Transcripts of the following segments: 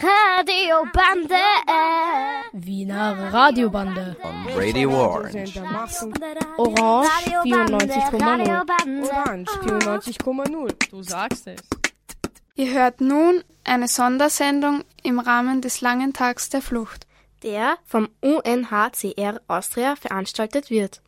Radiobande. Wiener Radiobande. On Radio Orange. Orange 94,0. Orange 94,0. Du sagst es. Ihr hört nun eine Sondersendung im Rahmen des langen Tags der Flucht, der vom UNHCR Austria veranstaltet wird.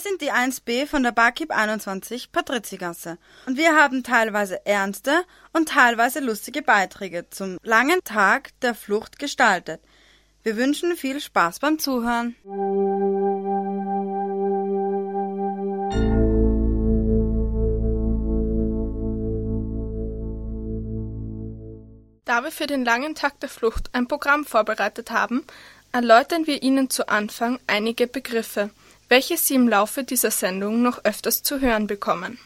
Wir sind die 1b von der Barkeep 21 Patrizigasse und wir haben teilweise ernste und teilweise lustige Beiträge zum langen Tag der Flucht gestaltet. Wir wünschen viel Spaß beim Zuhören. Da wir für den langen Tag der Flucht ein Programm vorbereitet haben, erläutern wir Ihnen zu Anfang einige Begriffe, welche Sie im Laufe dieser Sendung noch öfters zu hören bekommen.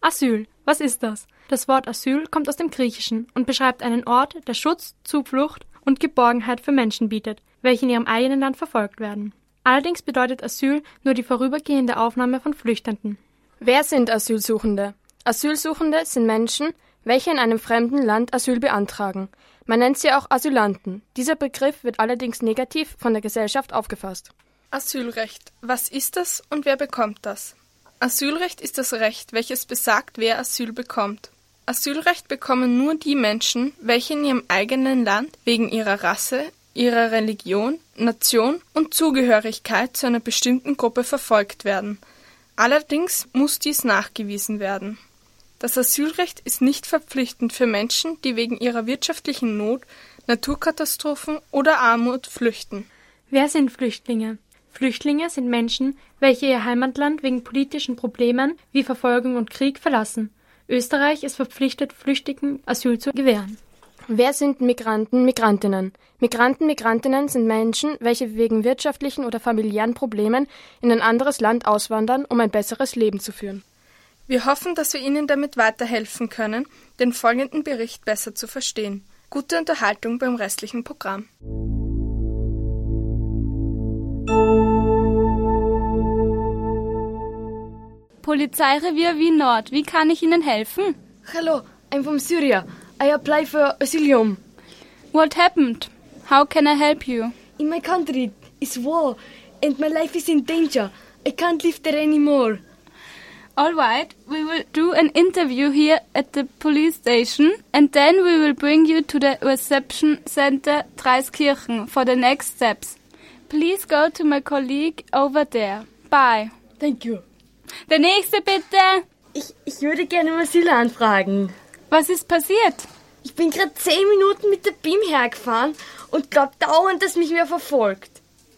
Asyl. Was ist das? Das Wort Asyl kommt aus dem Griechischen und beschreibt einen Ort, der Schutz, Zuflucht und Geborgenheit für Menschen bietet, welche in ihrem eigenen Land verfolgt werden. Allerdings bedeutet Asyl nur die vorübergehende Aufnahme von Flüchtenden. Wer sind Asylsuchende? Asylsuchende sind Menschen, welche in einem fremden Land Asyl beantragen. Man nennt sie auch Asylanten. Dieser Begriff wird allerdings negativ von der Gesellschaft aufgefasst. Asylrecht. Was ist das und wer bekommt das? Asylrecht ist das Recht, welches besagt, wer Asyl bekommt. Asylrecht bekommen nur die Menschen, welche in ihrem eigenen Land wegen ihrer Rasse, ihrer Religion, Nation und Zugehörigkeit zu einer bestimmten Gruppe verfolgt werden. Allerdings muss dies nachgewiesen werden. Das Asylrecht ist nicht verpflichtend für Menschen, die wegen ihrer wirtschaftlichen Not, Naturkatastrophen oder Armut flüchten. Wer sind Flüchtlinge? Flüchtlinge sind Menschen, welche ihr Heimatland wegen politischen Problemen wie Verfolgung und Krieg verlassen. Österreich ist verpflichtet, Flüchtlingen Asyl zu gewähren. Wer sind Migranten, Migrantinnen? Migranten, Migrantinnen sind Menschen, welche wegen wirtschaftlichen oder familiären Problemen in ein anderes Land auswandern, um ein besseres Leben zu führen. Wir hoffen, dass wir Ihnen damit weiterhelfen können, den folgenden Bericht besser zu verstehen. Gute Unterhaltung beim restlichen Programm. Polizeirevier Wien Nord. Wie kann ich Ihnen helfen? Hello, I'm from Syria. I apply for asylum. What happened? How can I help you? In my country is war and my life is in danger. I can't live there anymore. All right, we will do an interview here at the police station and then we will bring you to the reception center Dreiskirchen for the next steps. Please go to my colleague over there. Bye. Thank you. Der nächste bitte. Ich, ich würde gerne Asyl anfragen. Was ist passiert? Ich bin gerade zehn Minuten mit der BIM hergefahren und glaub dauernd, dass mich wer verfolgt.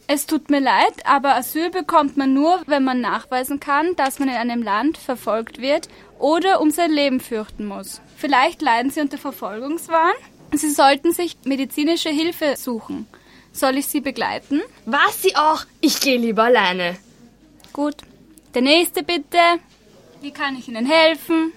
Es tut mir leid, aber Asyl bekommt man nur, wenn man nachweisen kann, dass man in einem Land verfolgt wird oder um sein Leben fürchten muss. Vielleicht leiden Sie unter Verfolgungswahn? Sie sollten sich medizinische Hilfe suchen. Soll ich Sie begleiten? Was Sie auch? Ich gehe lieber alleine. Gut. Der nächste bitte. Wie kann ich Ihnen helfen?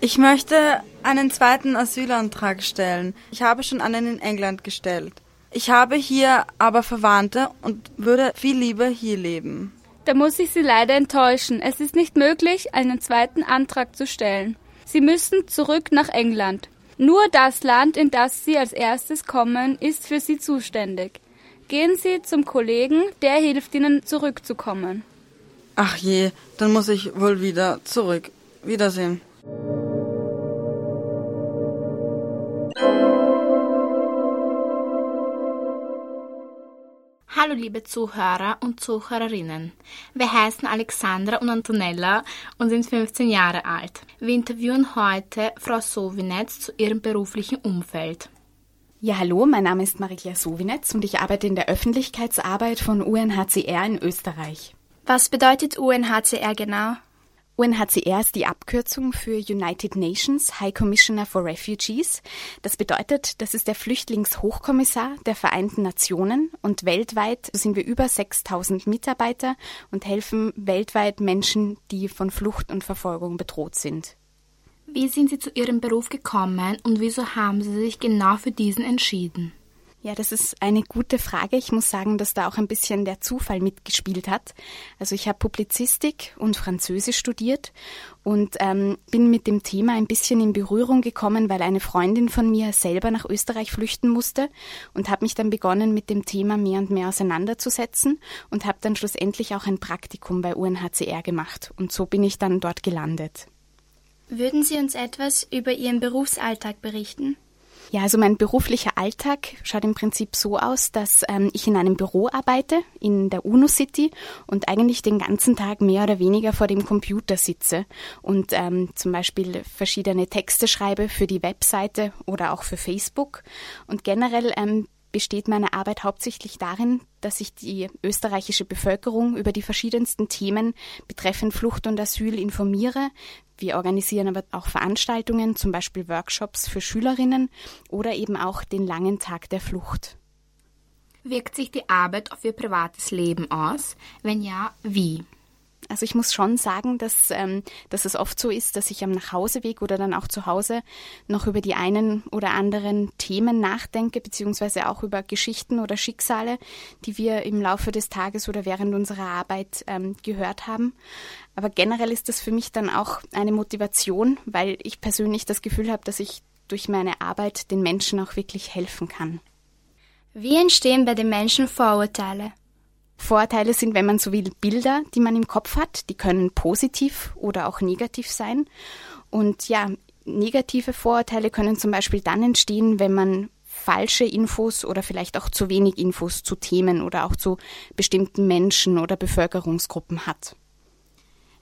Ich möchte einen zweiten Asylantrag stellen. Ich habe schon einen in England gestellt. Ich habe hier aber Verwandte und würde viel lieber hier leben. Da muss ich Sie leider enttäuschen. Es ist nicht möglich, einen zweiten Antrag zu stellen. Sie müssen zurück nach England. Nur das Land, in das Sie als erstes kommen, ist für Sie zuständig. Gehen Sie zum Kollegen, der hilft Ihnen zurückzukommen. Ach je, dann muss ich wohl wieder zurück. Wiedersehen. Hallo liebe Zuhörer und Zuhörerinnen. Wir heißen Alexandra und Antonella und sind 15 Jahre alt. Wir interviewen heute Frau Sowinetz zu ihrem beruflichen Umfeld. Ja, hallo, mein Name ist Marikla Sowinetz und ich arbeite in der Öffentlichkeitsarbeit von UNHCR in Österreich. Was bedeutet UNHCR genau? UNHCR ist die Abkürzung für United Nations High Commissioner for Refugees. Das bedeutet, das ist der Flüchtlingshochkommissar der Vereinten Nationen und weltweit sind wir über 6000 Mitarbeiter und helfen weltweit Menschen, die von Flucht und Verfolgung bedroht sind. Wie sind Sie zu Ihrem Beruf gekommen und wieso haben Sie sich genau für diesen entschieden? Ja, das ist eine gute Frage. Ich muss sagen, dass da auch ein bisschen der Zufall mitgespielt hat. Also ich habe Publizistik und Französisch studiert und ähm, bin mit dem Thema ein bisschen in Berührung gekommen, weil eine Freundin von mir selber nach Österreich flüchten musste und habe mich dann begonnen, mit dem Thema mehr und mehr auseinanderzusetzen und habe dann schlussendlich auch ein Praktikum bei UNHCR gemacht. Und so bin ich dann dort gelandet. Würden Sie uns etwas über Ihren Berufsalltag berichten? Ja, also mein beruflicher Alltag schaut im Prinzip so aus, dass ähm, ich in einem Büro arbeite, in der UNO City und eigentlich den ganzen Tag mehr oder weniger vor dem Computer sitze und ähm, zum Beispiel verschiedene Texte schreibe für die Webseite oder auch für Facebook. Und generell ähm, besteht meine Arbeit hauptsächlich darin, dass ich die österreichische Bevölkerung über die verschiedensten Themen betreffend Flucht und Asyl informiere. Wir organisieren aber auch Veranstaltungen, zum Beispiel Workshops für Schülerinnen oder eben auch den langen Tag der Flucht. Wirkt sich die Arbeit auf Ihr privates Leben aus? Wenn ja, wie? Also ich muss schon sagen, dass, ähm, dass es oft so ist, dass ich am Nachhauseweg oder dann auch zu Hause noch über die einen oder anderen Themen nachdenke, beziehungsweise auch über Geschichten oder Schicksale, die wir im Laufe des Tages oder während unserer Arbeit ähm, gehört haben. Aber generell ist das für mich dann auch eine Motivation, weil ich persönlich das Gefühl habe, dass ich durch meine Arbeit den Menschen auch wirklich helfen kann. Wie entstehen bei den Menschen Vorurteile? Vorteile sind, wenn man so will, Bilder, die man im Kopf hat, die können positiv oder auch negativ sein. Und ja, negative Vorurteile können zum Beispiel dann entstehen, wenn man falsche Infos oder vielleicht auch zu wenig Infos zu Themen oder auch zu bestimmten Menschen oder Bevölkerungsgruppen hat.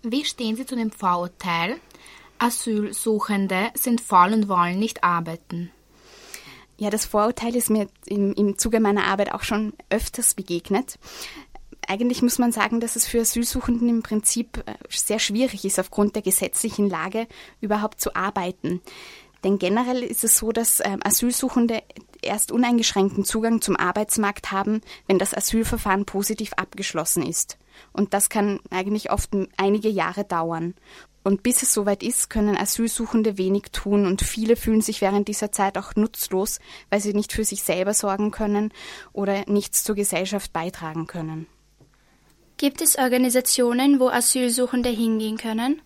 Wie stehen Sie zu dem Vorurteil, Asylsuchende sind faul und wollen nicht arbeiten? Ja, das Vorurteil ist mir im, im Zuge meiner Arbeit auch schon öfters begegnet eigentlich muss man sagen, dass es für Asylsuchenden im Prinzip äh, sehr schwierig ist, aufgrund der gesetzlichen Lage überhaupt zu arbeiten. Denn generell ist es so, dass ähm, Asylsuchende erst uneingeschränkten Zugang zum Arbeitsmarkt haben, wenn das Asylverfahren positiv abgeschlossen ist. Und das kann eigentlich oft einige Jahre dauern. Und bis es soweit ist, können Asylsuchende wenig tun und viele fühlen sich während dieser Zeit auch nutzlos, weil sie nicht für sich selber sorgen können oder nichts zur Gesellschaft beitragen können. Gibt es Organisationen, wo Asylsuchende hingehen können?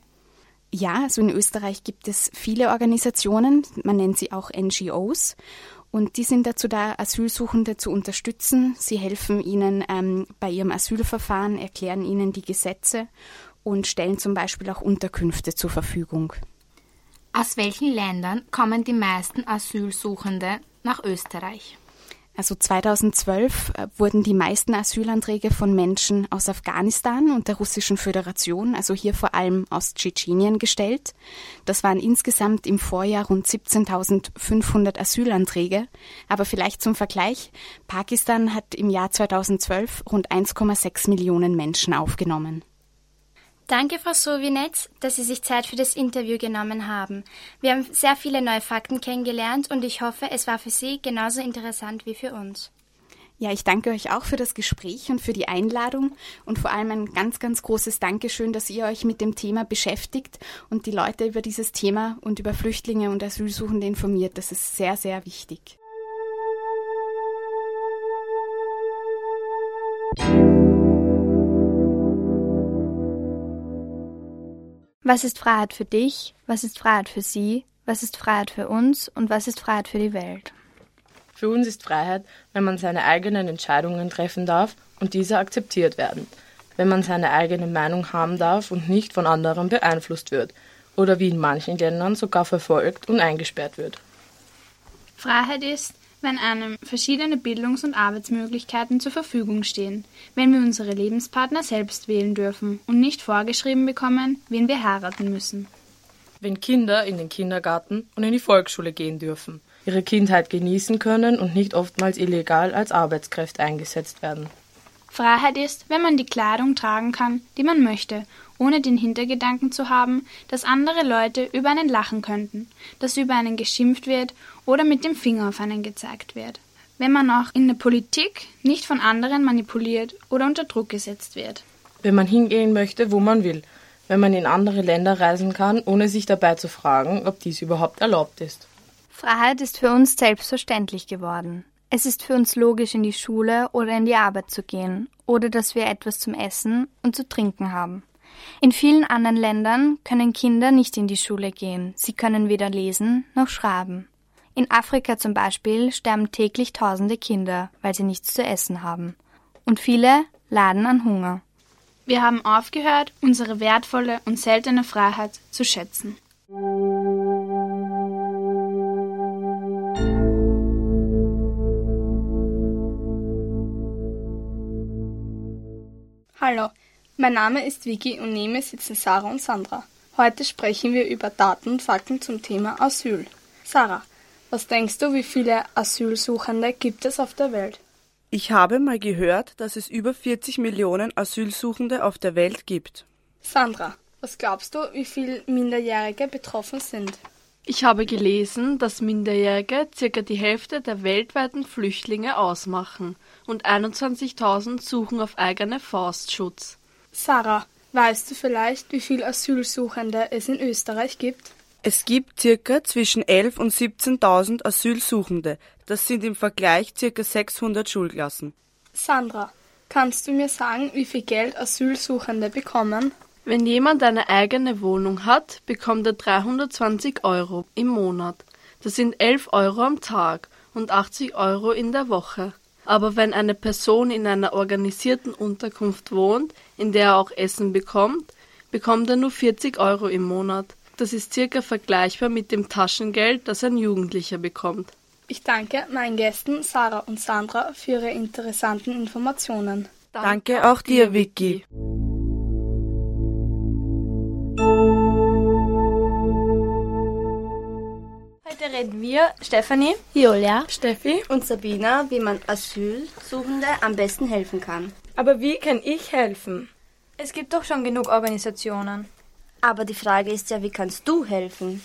Ja, also in Österreich gibt es viele Organisationen, man nennt sie auch NGOs. Und die sind dazu da, Asylsuchende zu unterstützen. Sie helfen ihnen ähm, bei ihrem Asylverfahren, erklären ihnen die Gesetze und stellen zum Beispiel auch Unterkünfte zur Verfügung. Aus welchen Ländern kommen die meisten Asylsuchende nach Österreich? Also 2012 äh, wurden die meisten Asylanträge von Menschen aus Afghanistan und der Russischen Föderation, also hier vor allem aus Tschetschenien, gestellt. Das waren insgesamt im Vorjahr rund 17.500 Asylanträge. Aber vielleicht zum Vergleich, Pakistan hat im Jahr 2012 rund 1,6 Millionen Menschen aufgenommen. Danke, Frau Sowinetz, dass Sie sich Zeit für das Interview genommen haben. Wir haben sehr viele neue Fakten kennengelernt und ich hoffe, es war für Sie genauso interessant wie für uns. Ja, ich danke euch auch für das Gespräch und für die Einladung und vor allem ein ganz, ganz großes Dankeschön, dass ihr euch mit dem Thema beschäftigt und die Leute über dieses Thema und über Flüchtlinge und Asylsuchende informiert. Das ist sehr, sehr wichtig. Was ist Freiheit für dich? Was ist Freiheit für sie? Was ist Freiheit für uns? Und was ist Freiheit für die Welt? Für uns ist Freiheit, wenn man seine eigenen Entscheidungen treffen darf und diese akzeptiert werden, wenn man seine eigene Meinung haben darf und nicht von anderen beeinflusst wird oder wie in manchen Ländern sogar verfolgt und eingesperrt wird. Freiheit ist, wenn einem verschiedene Bildungs- und Arbeitsmöglichkeiten zur Verfügung stehen, wenn wir unsere Lebenspartner selbst wählen dürfen und nicht vorgeschrieben bekommen, wen wir heiraten müssen. Wenn Kinder in den Kindergarten und in die Volksschule gehen dürfen, ihre Kindheit genießen können und nicht oftmals illegal als Arbeitskräfte eingesetzt werden. Freiheit ist, wenn man die Kleidung tragen kann, die man möchte, ohne den Hintergedanken zu haben, dass andere Leute über einen lachen könnten, dass über einen geschimpft wird oder mit dem Finger auf einen gezeigt wird. Wenn man auch in der Politik nicht von anderen manipuliert oder unter Druck gesetzt wird. Wenn man hingehen möchte, wo man will. Wenn man in andere Länder reisen kann, ohne sich dabei zu fragen, ob dies überhaupt erlaubt ist. Freiheit ist für uns selbstverständlich geworden. Es ist für uns logisch, in die Schule oder in die Arbeit zu gehen oder dass wir etwas zum Essen und zu trinken haben. In vielen anderen Ländern können Kinder nicht in die Schule gehen. Sie können weder lesen noch schreiben. In Afrika zum Beispiel sterben täglich tausende Kinder, weil sie nichts zu essen haben. Und viele leiden an Hunger. Wir haben aufgehört, unsere wertvolle und seltene Freiheit zu schätzen. Hallo, mein Name ist Vicky und neben mir sitzen Sarah und Sandra. Heute sprechen wir über Daten und Fakten zum Thema Asyl. Sarah, was denkst du, wie viele Asylsuchende gibt es auf der Welt? Ich habe mal gehört, dass es über 40 Millionen Asylsuchende auf der Welt gibt. Sandra, was glaubst du, wie viele Minderjährige betroffen sind? Ich habe gelesen, dass Minderjährige circa die Hälfte der weltweiten Flüchtlinge ausmachen und 21.000 suchen auf eigene Faust Schutz. Sarah, weißt du vielleicht, wie viele Asylsuchende es in Österreich gibt? Es gibt circa zwischen 11 und 17.000 Asylsuchende. Das sind im Vergleich circa 600 Schulklassen. Sandra, kannst du mir sagen, wie viel Geld Asylsuchende bekommen? Wenn jemand eine eigene Wohnung hat, bekommt er 320 Euro im Monat. Das sind 11 Euro am Tag und 80 Euro in der Woche. Aber wenn eine Person in einer organisierten Unterkunft wohnt, in der er auch Essen bekommt, bekommt er nur 40 Euro im Monat. Das ist circa vergleichbar mit dem Taschengeld, das ein Jugendlicher bekommt. Ich danke meinen Gästen Sarah und Sandra für ihre interessanten Informationen. Danke auch dir, Vicky. Reden wir, Stefanie, Julia, Steffi und Sabina, wie man Asylsuchende am besten helfen kann. Aber wie kann ich helfen? Es gibt doch schon genug Organisationen. Aber die Frage ist ja, wie kannst du helfen?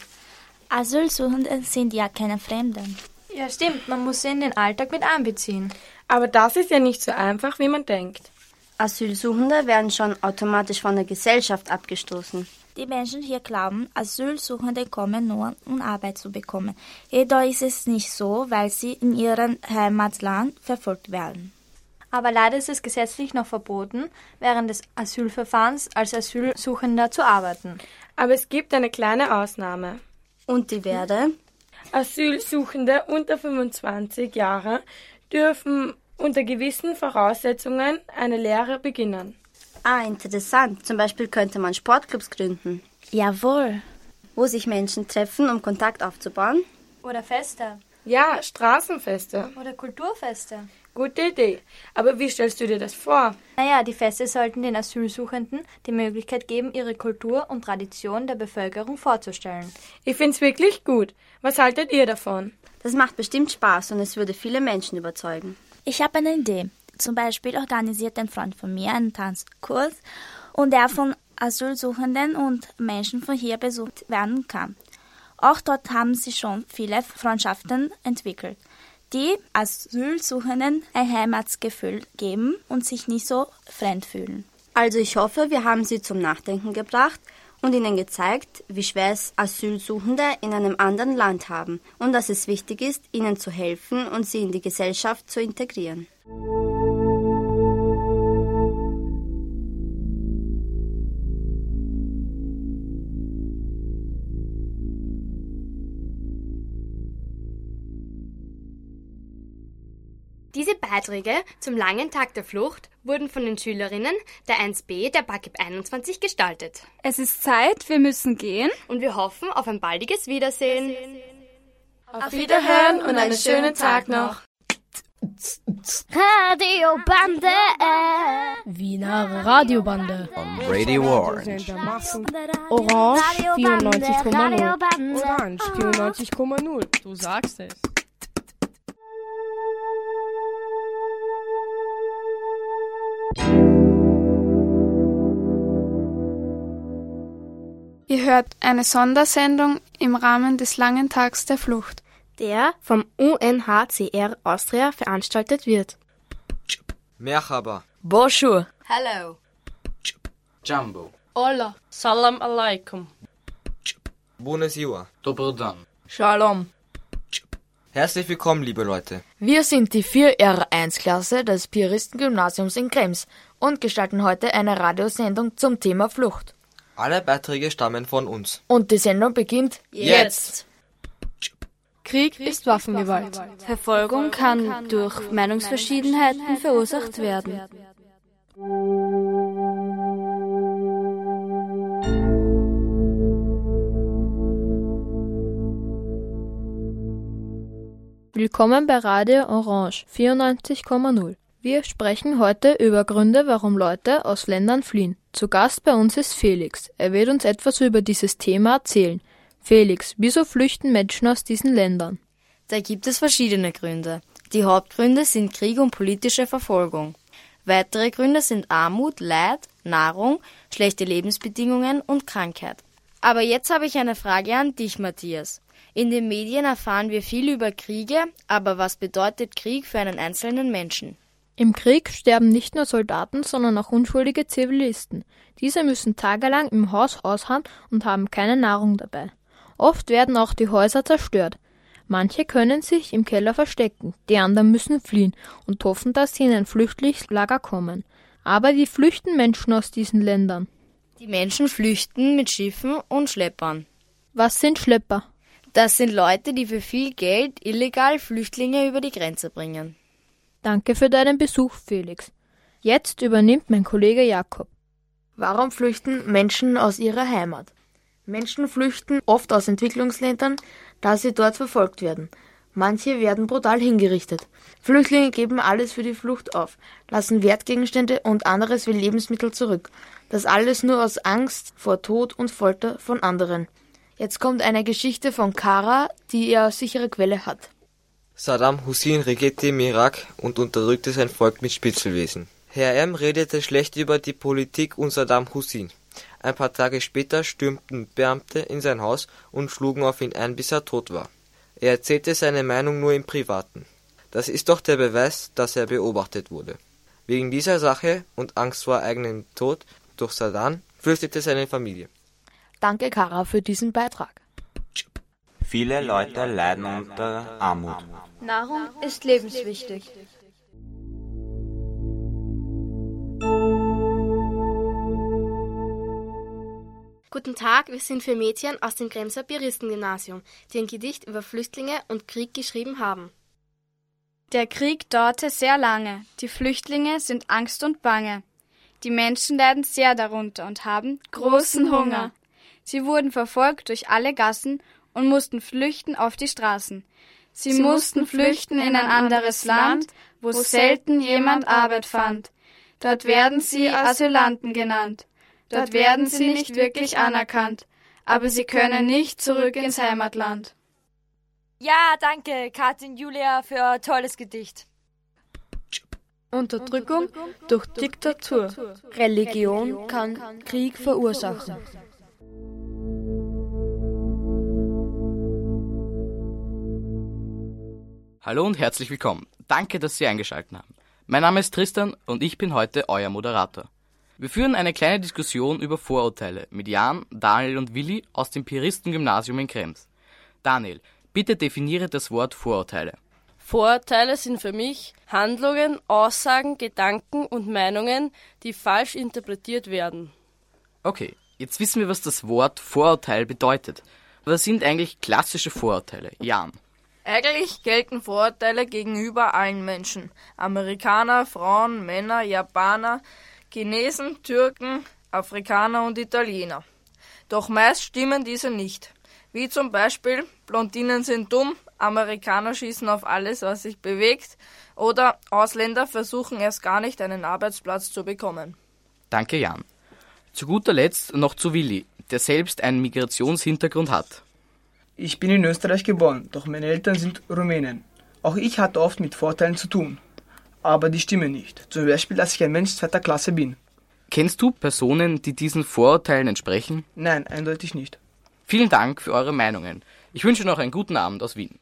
Asylsuchende sind ja keine Fremden. Ja, stimmt, man muss sie in den Alltag mit einbeziehen. Aber das ist ja nicht so einfach, wie man denkt. Asylsuchende werden schon automatisch von der Gesellschaft abgestoßen. Die Menschen hier glauben, Asylsuchende kommen nur, um Arbeit zu bekommen. Jedoch ist es nicht so, weil sie in ihrem Heimatland verfolgt werden. Aber leider ist es gesetzlich noch verboten, während des Asylverfahrens als Asylsuchender zu arbeiten. Aber es gibt eine kleine Ausnahme. Und die werde? Asylsuchende unter 25 Jahre dürfen unter gewissen Voraussetzungen eine Lehre beginnen. Ah, interessant. Zum Beispiel könnte man Sportclubs gründen. Jawohl. Wo sich Menschen treffen, um Kontakt aufzubauen. Oder Feste. Ja, Straßenfeste. Oder Kulturfeste. Gute Idee. Aber wie stellst du dir das vor? Naja, die Feste sollten den Asylsuchenden die Möglichkeit geben, ihre Kultur und Tradition der Bevölkerung vorzustellen. Ich find's wirklich gut. Was haltet ihr davon? Das macht bestimmt Spaß und es würde viele Menschen überzeugen. Ich habe eine Idee. Zum Beispiel organisiert ein Freund von mir einen Tanzkurs und der von Asylsuchenden und Menschen von hier besucht werden kann. Auch dort haben sie schon viele Freundschaften entwickelt, die Asylsuchenden ein Heimatsgefühl geben und sich nicht so fremd fühlen. Also ich hoffe, wir haben sie zum Nachdenken gebracht und ihnen gezeigt, wie schwer es Asylsuchende in einem anderen Land haben und dass es wichtig ist, ihnen zu helfen und sie in die Gesellschaft zu integrieren. Diese Beiträge zum langen Tag der Flucht wurden von den Schülerinnen der 1b der BAKIB 21 gestaltet. Es ist Zeit, wir müssen gehen. Und wir hoffen auf ein baldiges Wiedersehen. Auf Wiederhören und einen schönen Tag noch. Radio Bande. Wiener Radiobande. On Radio Orange. Orange 94,0. Orange 94,0. Du sagst es. Ihr hört eine Sondersendung im Rahmen des langen Tags der Flucht, der vom UNHCR Austria veranstaltet wird. Merhaba. Bonjour. Hello. Jumbo. Hola. Salam alaikum. Bunesiwa. Dobrodan. Shalom. Herzlich willkommen, liebe Leute. Wir sind die 4R1-Klasse des Piaristengymnasiums in Krems und gestalten heute eine Radiosendung zum Thema Flucht. Alle Beiträge stammen von uns. Und die Sendung beginnt jetzt. Krieg ist Waffengewalt. Verfolgung kann durch Meinungsverschiedenheiten verursacht werden. Willkommen bei Radio Orange 94,0. Wir sprechen heute über Gründe, warum Leute aus Ländern fliehen. Zu Gast bei uns ist Felix. Er wird uns etwas über dieses Thema erzählen. Felix, wieso flüchten Menschen aus diesen Ländern? Da gibt es verschiedene Gründe. Die Hauptgründe sind Krieg und politische Verfolgung. Weitere Gründe sind Armut, Leid, Nahrung, schlechte Lebensbedingungen und Krankheit. Aber jetzt habe ich eine Frage an dich, Matthias. In den Medien erfahren wir viel über Kriege, aber was bedeutet Krieg für einen einzelnen Menschen? Im Krieg sterben nicht nur Soldaten, sondern auch unschuldige Zivilisten. Diese müssen tagelang im Haus ausharren und haben keine Nahrung dabei. Oft werden auch die Häuser zerstört. Manche können sich im Keller verstecken, die anderen müssen fliehen und hoffen, dass sie in ein Flüchtlingslager kommen. Aber wie flüchten Menschen aus diesen Ländern? Die Menschen flüchten mit Schiffen und Schleppern. Was sind Schlepper? Das sind Leute, die für viel Geld illegal Flüchtlinge über die Grenze bringen. Danke für deinen Besuch, Felix. Jetzt übernimmt mein Kollege Jakob. Warum flüchten Menschen aus ihrer Heimat? Menschen flüchten oft aus Entwicklungsländern, da sie dort verfolgt werden. Manche werden brutal hingerichtet. Flüchtlinge geben alles für die Flucht auf, lassen Wertgegenstände und anderes wie Lebensmittel zurück. Das alles nur aus Angst vor Tod und Folter von anderen. Jetzt kommt eine Geschichte von Kara, die er aus sicherer Quelle hat. Saddam Hussein regierte im Irak und unterdrückte sein Volk mit Spitzelwesen. Herr M. redete schlecht über die Politik und Saddam Hussein. Ein paar Tage später stürmten Beamte in sein Haus und schlugen auf ihn ein, bis er tot war. Er erzählte seine Meinung nur im Privaten. Das ist doch der Beweis, dass er beobachtet wurde. Wegen dieser Sache und Angst vor eigenem Tod durch Saddam fürchtete seine Familie. Danke, Kara, für diesen Beitrag. Viele Leute leiden unter Armut. Nahrung ist lebenswichtig. Guten Tag, wir sind für Mädchen aus dem Kremser Piaristengymnasium, die ein Gedicht über Flüchtlinge und Krieg geschrieben haben. Der Krieg dauerte sehr lange, die Flüchtlinge sind Angst und Bange. Die Menschen leiden sehr darunter und haben großen Hunger. Sie wurden verfolgt durch alle Gassen und mussten flüchten auf die Straßen. Sie, Sie mussten flüchten in ein anderes Land, wo selten jemand Arbeit fand. Dort werden sie Asylanten genannt. Dort werden sie nicht wirklich anerkannt. Aber sie können nicht zurück ins Heimatland. Ja, danke, Katrin Julia, für ein tolles Gedicht. Unterdrückung durch Diktatur. Religion kann Krieg verursachen. Hallo und herzlich willkommen. Danke, dass Sie eingeschaltet haben. Mein Name ist Tristan und ich bin heute euer Moderator. Wir führen eine kleine Diskussion über Vorurteile mit Jan, Daniel und Willi aus dem Piristen-Gymnasium in Krems. Daniel, bitte definiere das Wort Vorurteile. Vorurteile sind für mich Handlungen, Aussagen, Gedanken und Meinungen, die falsch interpretiert werden. Okay, jetzt wissen wir, was das Wort Vorurteil bedeutet. Was sind eigentlich klassische Vorurteile? Jan. Eigentlich gelten Vorurteile gegenüber allen Menschen. Amerikaner, Frauen, Männer, Japaner, Chinesen, Türken, Afrikaner und Italiener. Doch meist stimmen diese nicht. Wie zum Beispiel, Blondinen sind dumm, Amerikaner schießen auf alles, was sich bewegt, oder Ausländer versuchen erst gar nicht einen Arbeitsplatz zu bekommen. Danke, Jan. Zu guter Letzt noch zu Willi, der selbst einen Migrationshintergrund hat. Ich bin in Österreich geboren, doch meine Eltern sind Rumänen. Auch ich hatte oft mit Vorteilen zu tun. Aber die stimmen nicht. Zum Beispiel, dass ich ein Mensch zweiter Klasse bin. Kennst du Personen, die diesen Vorurteilen entsprechen? Nein, eindeutig nicht. Vielen Dank für eure Meinungen. Ich wünsche noch einen guten Abend aus Wien.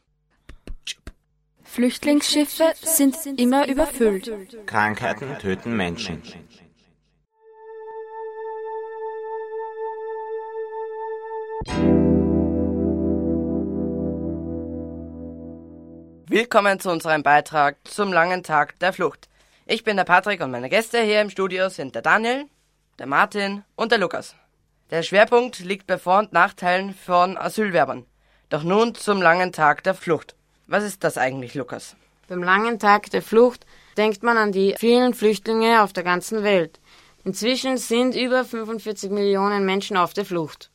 Flüchtlingsschiffe sind immer überfüllt. Krankheiten töten Menschen. Willkommen zu unserem Beitrag zum langen Tag der Flucht. Ich bin der Patrick und meine Gäste hier im Studio sind der Daniel, der Martin und der Lukas. Der Schwerpunkt liegt bei Vor- und Nachteilen von Asylwerbern. Doch nun zum langen Tag der Flucht. Was ist das eigentlich, Lukas? Beim langen Tag der Flucht denkt man an die vielen Flüchtlinge auf der ganzen Welt. Inzwischen sind über 45 Millionen Menschen auf der Flucht.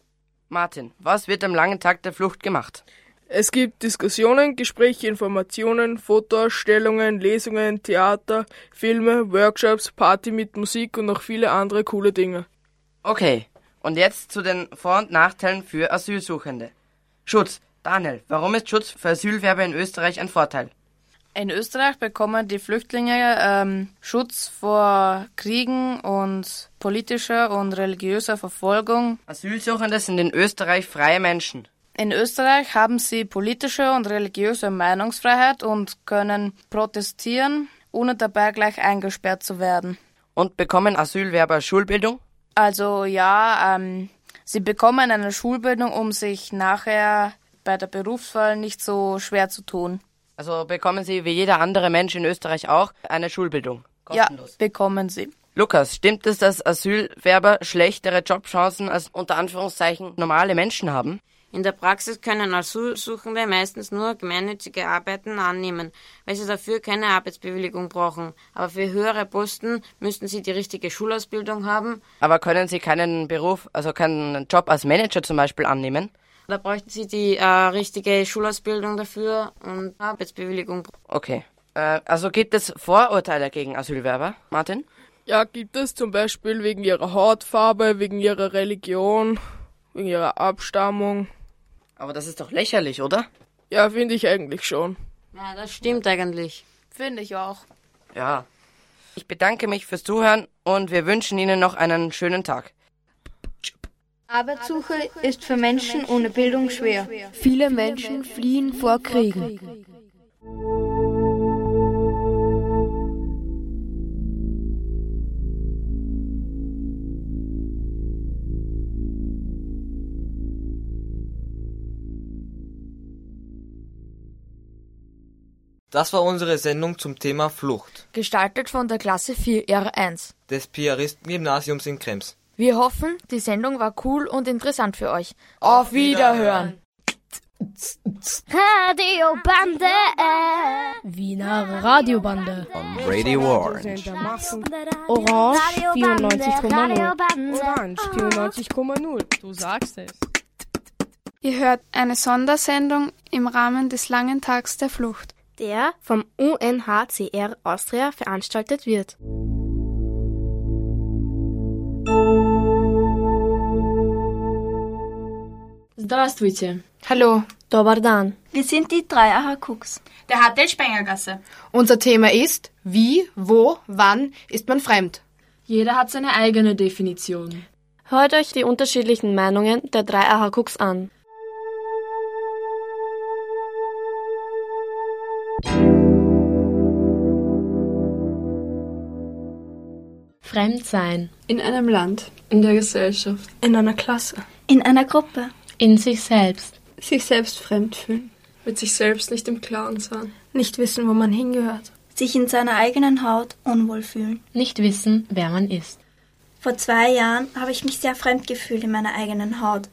Martin, was wird am langen Tag der Flucht gemacht? Es gibt Diskussionen, Gespräche, Informationen, Fotoausstellungen, Lesungen, Theater, Filme, Workshops, Party mit Musik und noch viele andere coole Dinge. Okay, und jetzt zu den Vor- und Nachteilen für Asylsuchende. Schutz. Daniel, warum ist Schutz für Asylwerber in Österreich ein Vorteil? In Österreich bekommen die Flüchtlinge ähm, Schutz vor Kriegen und politischer und religiöser Verfolgung. Asylsuchende sind in Österreich freie Menschen. In Österreich haben sie politische und religiöse Meinungsfreiheit und können protestieren, ohne dabei gleich eingesperrt zu werden. Und bekommen Asylwerber Schulbildung? Also ja, ähm, sie bekommen eine Schulbildung, um sich nachher bei der Berufswahl nicht so schwer zu tun. Also bekommen Sie wie jeder andere Mensch in Österreich auch eine Schulbildung? Kostenlos. Ja, bekommen Sie. Lukas, stimmt es, dass Asylwerber schlechtere Jobchancen als unter Anführungszeichen normale Menschen haben? In der Praxis können Asylsuchende meistens nur gemeinnützige Arbeiten annehmen, weil sie dafür keine Arbeitsbewilligung brauchen. Aber für höhere Posten müssten sie die richtige Schulausbildung haben. Aber können sie keinen Beruf, also keinen Job als Manager zum Beispiel annehmen? Da bräuchten Sie die äh, richtige Schulausbildung dafür und Arbeitsbewilligung. Okay. Äh, also gibt es Vorurteile gegen Asylwerber, Martin? Ja, gibt es zum Beispiel wegen ihrer Hautfarbe, wegen ihrer Religion, wegen ihrer Abstammung. Aber das ist doch lächerlich, oder? Ja, finde ich eigentlich schon. Ja, das stimmt eigentlich. Finde ich auch. Ja. Ich bedanke mich fürs Zuhören und wir wünschen Ihnen noch einen schönen Tag. Arbeitssuche ist für Menschen ohne Bildung schwer. Viele Menschen fliehen vor Kriegen. Das war unsere Sendung zum Thema Flucht. Gestaltet von der Klasse 4 R1 des Piaristengymnasiums in Krems. Wir hoffen, die Sendung war cool und interessant für euch. Auf Wiederhören! Radiobande. Wiener Radiobande. On Radio Orange. Orange 94,0. Orange 94,0. Du sagst es. Ihr hört eine Sondersendung im Rahmen des langen Tags der Flucht, der vom UNHCR Austria veranstaltet wird. Здравствуйте. Hallo. Dobar dan. Wir sind die Dreiacher Cooks. Der HTL Spengergasse. Unser Thema ist, wie, wo, wann ist man fremd? Jeder hat seine eigene Definition. Hört euch die unterschiedlichen Meinungen der drei AHA-Cooks an. Fremd sein. In einem Land. In der Gesellschaft. In einer Klasse. In einer Gruppe. In sich selbst. Sich selbst fremd fühlen. Mit sich selbst nicht im Klaren sein. Nicht wissen, wo man hingehört. Sich in seiner eigenen Haut unwohl fühlen. Nicht wissen, wer man ist. Vor zwei Jahren habe ich mich sehr fremd gefühlt in meiner eigenen Haut.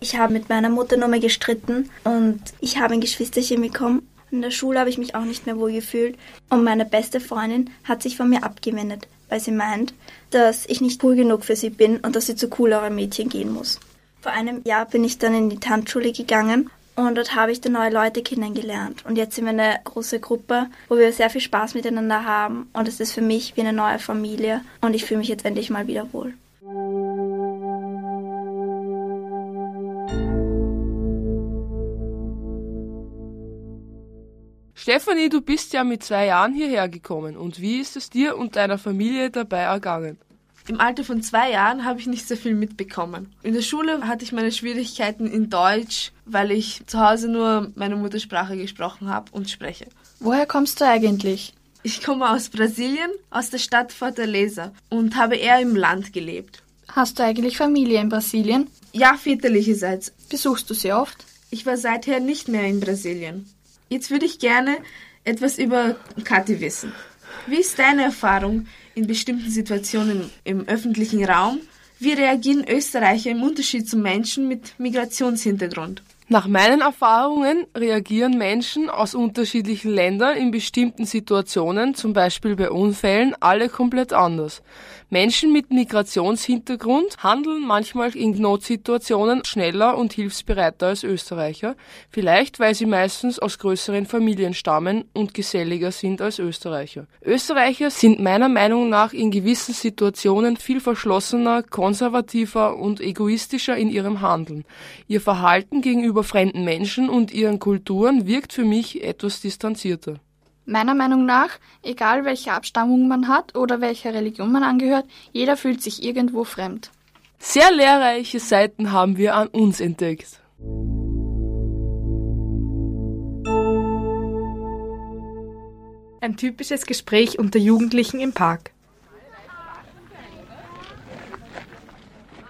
Ich habe mit meiner Mutter nur mehr gestritten und ich habe ein Geschwisterchen bekommen. In der Schule habe ich mich auch nicht mehr wohl gefühlt und meine beste Freundin hat sich von mir abgewendet, weil sie meint, dass ich nicht cool genug für sie bin und dass sie zu cooleren Mädchen gehen muss. Vor einem Jahr bin ich dann in die Tanzschule gegangen und dort habe ich dann neue Leute kennengelernt. Und jetzt sind wir eine große Gruppe, wo wir sehr viel Spaß miteinander haben. Und es ist für mich wie eine neue Familie. Und ich fühle mich jetzt endlich mal wieder wohl. Stefanie, du bist ja mit zwei Jahren hierher gekommen. Und wie ist es dir und deiner Familie dabei ergangen? Im Alter von zwei Jahren habe ich nicht sehr viel mitbekommen. In der Schule hatte ich meine Schwierigkeiten in Deutsch, weil ich zu Hause nur meine Muttersprache gesprochen habe und spreche. Woher kommst du eigentlich? Ich komme aus Brasilien, aus der Stadt Fortaleza und habe eher im Land gelebt. Hast du eigentlich Familie in Brasilien? Ja, väterlicherseits. Besuchst du sie oft? Ich war seither nicht mehr in Brasilien. Jetzt würde ich gerne etwas über Kathi wissen. Wie ist deine Erfahrung in bestimmten Situationen im öffentlichen Raum? Wie reagieren Österreicher im Unterschied zu Menschen mit Migrationshintergrund? Nach meinen Erfahrungen reagieren Menschen aus unterschiedlichen Ländern in bestimmten Situationen, zum Beispiel bei Unfällen, alle komplett anders. Menschen mit Migrationshintergrund handeln manchmal in Notsituationen schneller und hilfsbereiter als Österreicher, vielleicht weil sie meistens aus größeren Familien stammen und geselliger sind als Österreicher. Österreicher sind meiner Meinung nach in gewissen Situationen viel verschlossener, konservativer und egoistischer in ihrem Handeln. Ihr Verhalten gegenüber fremden Menschen und ihren Kulturen wirkt für mich etwas distanzierter. Meiner Meinung nach, egal welche Abstammung man hat oder welcher Religion man angehört, jeder fühlt sich irgendwo fremd. Sehr lehrreiche Seiten haben wir an uns entdeckt. Ein typisches Gespräch unter Jugendlichen im Park.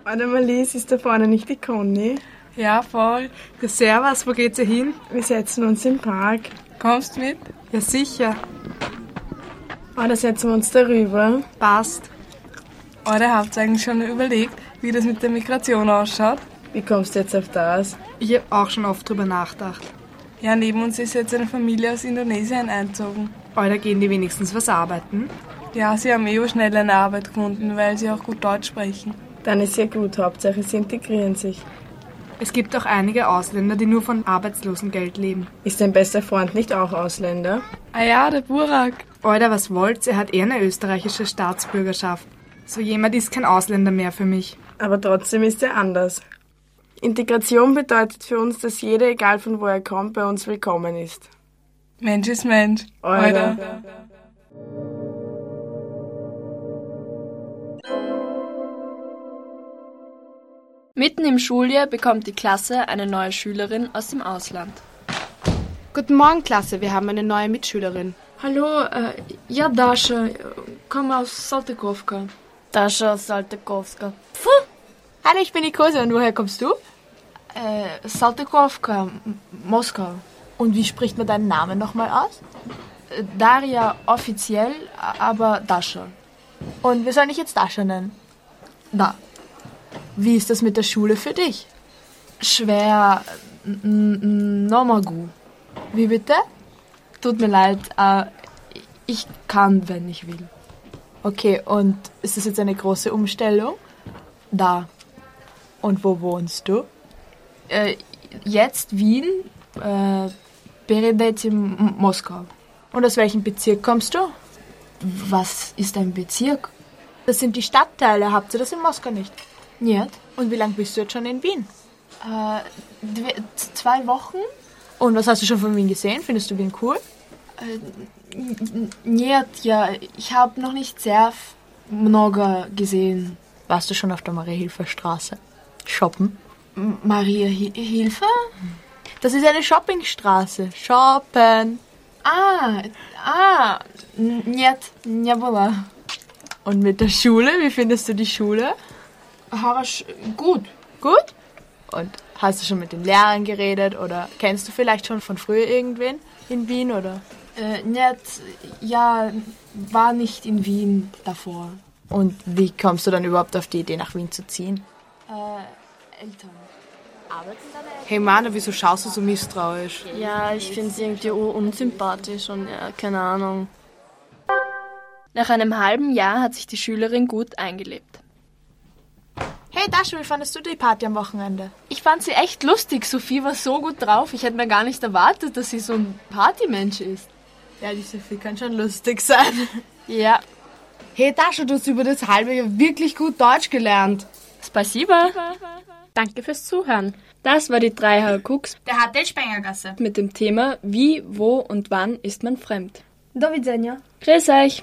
Annemalis, ist da vorne nicht die Conny? Ja, voll. Ja, servus, wo geht's ihr hin? Wir setzen uns im Park. Kommst mit? Ja, sicher. Oh, da setzen wir uns darüber. Passt. Oder habt ihr eigentlich schon überlegt, wie das mit der Migration ausschaut? Wie kommst du jetzt auf das? Ich habe auch schon oft drüber nachgedacht. Ja, neben uns ist jetzt eine Familie aus Indonesien einzogen. Oder gehen die wenigstens was arbeiten? Ja, sie haben eh schnell eine Arbeit gefunden, weil sie auch gut Deutsch sprechen. Dann ist ja gut, Hauptsache sie integrieren sich. Es gibt auch einige Ausländer, die nur von Arbeitslosengeld leben. Ist dein bester Freund nicht auch Ausländer? Ah ja, der Burak. Oder was wollt's? Er hat eher eine österreichische Staatsbürgerschaft. So jemand ist kein Ausländer mehr für mich. Aber trotzdem ist er anders. Integration bedeutet für uns, dass jeder, egal von wo er kommt, bei uns willkommen ist. Mensch ist Mensch. Oder? Mitten im Schuljahr bekommt die Klasse eine neue Schülerin aus dem Ausland. Guten Morgen, Klasse. Wir haben eine neue Mitschülerin. Hallo, äh, ja, Dasha. Komme aus Saltykowka. Dasha aus Saltykowka. Puh. Hallo, ich bin die Kurse und woher kommst du? Äh, Saltykowka, Moskau. Und wie spricht man deinen Namen nochmal aus? Äh, Daria offiziell, aber Dasha. Und wir sollen dich jetzt Dasha nennen? Da. Wie ist das mit der Schule für dich? Schwer. Nomagu. Wie bitte? Tut mir leid, äh, ich kann, wenn ich will. Okay, und ist das jetzt eine große Umstellung? Da. Und wo wohnst du? Äh, jetzt Wien, äh, Peredeti Moskau. Und aus welchem Bezirk kommst du? Was ist ein Bezirk? Das sind die Stadtteile. Habt ihr das in Moskau nicht? Nicht. Und wie lange bist du jetzt schon in Wien? Äh, zwei Wochen. Und was hast du schon von Wien gesehen? Findest du Wien cool? Äh, nicht, ja. Ich habe noch nicht sehr много gesehen. Warst du schon auf der Maria-Hilfer-Straße? Shoppen? Maria-Hilfer? Das ist eine Shoppingstraße. Shoppen. Ah, ah, нет, не было. Und mit der Schule, wie findest du die Schule? Harasch, gut. Gut? Und hast du schon mit den Lehrern geredet oder kennst du vielleicht schon von früher irgendwen in Wien oder? Äh, nicht, ja, war nicht in Wien davor. Und wie kommst du dann überhaupt auf die Idee, nach Wien zu ziehen? Äh, Eltern. Hey Mana, wieso schaust du so misstrauisch? Ja, ich finde sie irgendwie unsympathisch und ja, keine Ahnung. Nach einem halben Jahr hat sich die Schülerin gut eingelebt. Hey Dasha, wie fandest du die Party am Wochenende? Ich fand sie echt lustig. Sophie war so gut drauf. Ich hätte mir gar nicht erwartet, dass sie so ein Partymensch ist. Ja, die Sophie kann schon lustig sein. Ja. Hey Dasha, du hast über das halbe Jahr wirklich gut Deutsch gelernt. Spasiba. Danke fürs Zuhören. Das war die 3 Cooks der HTL Spengergasse mit dem Thema Wie, wo und wann ist man fremd. Do widzenia. Grüß euch.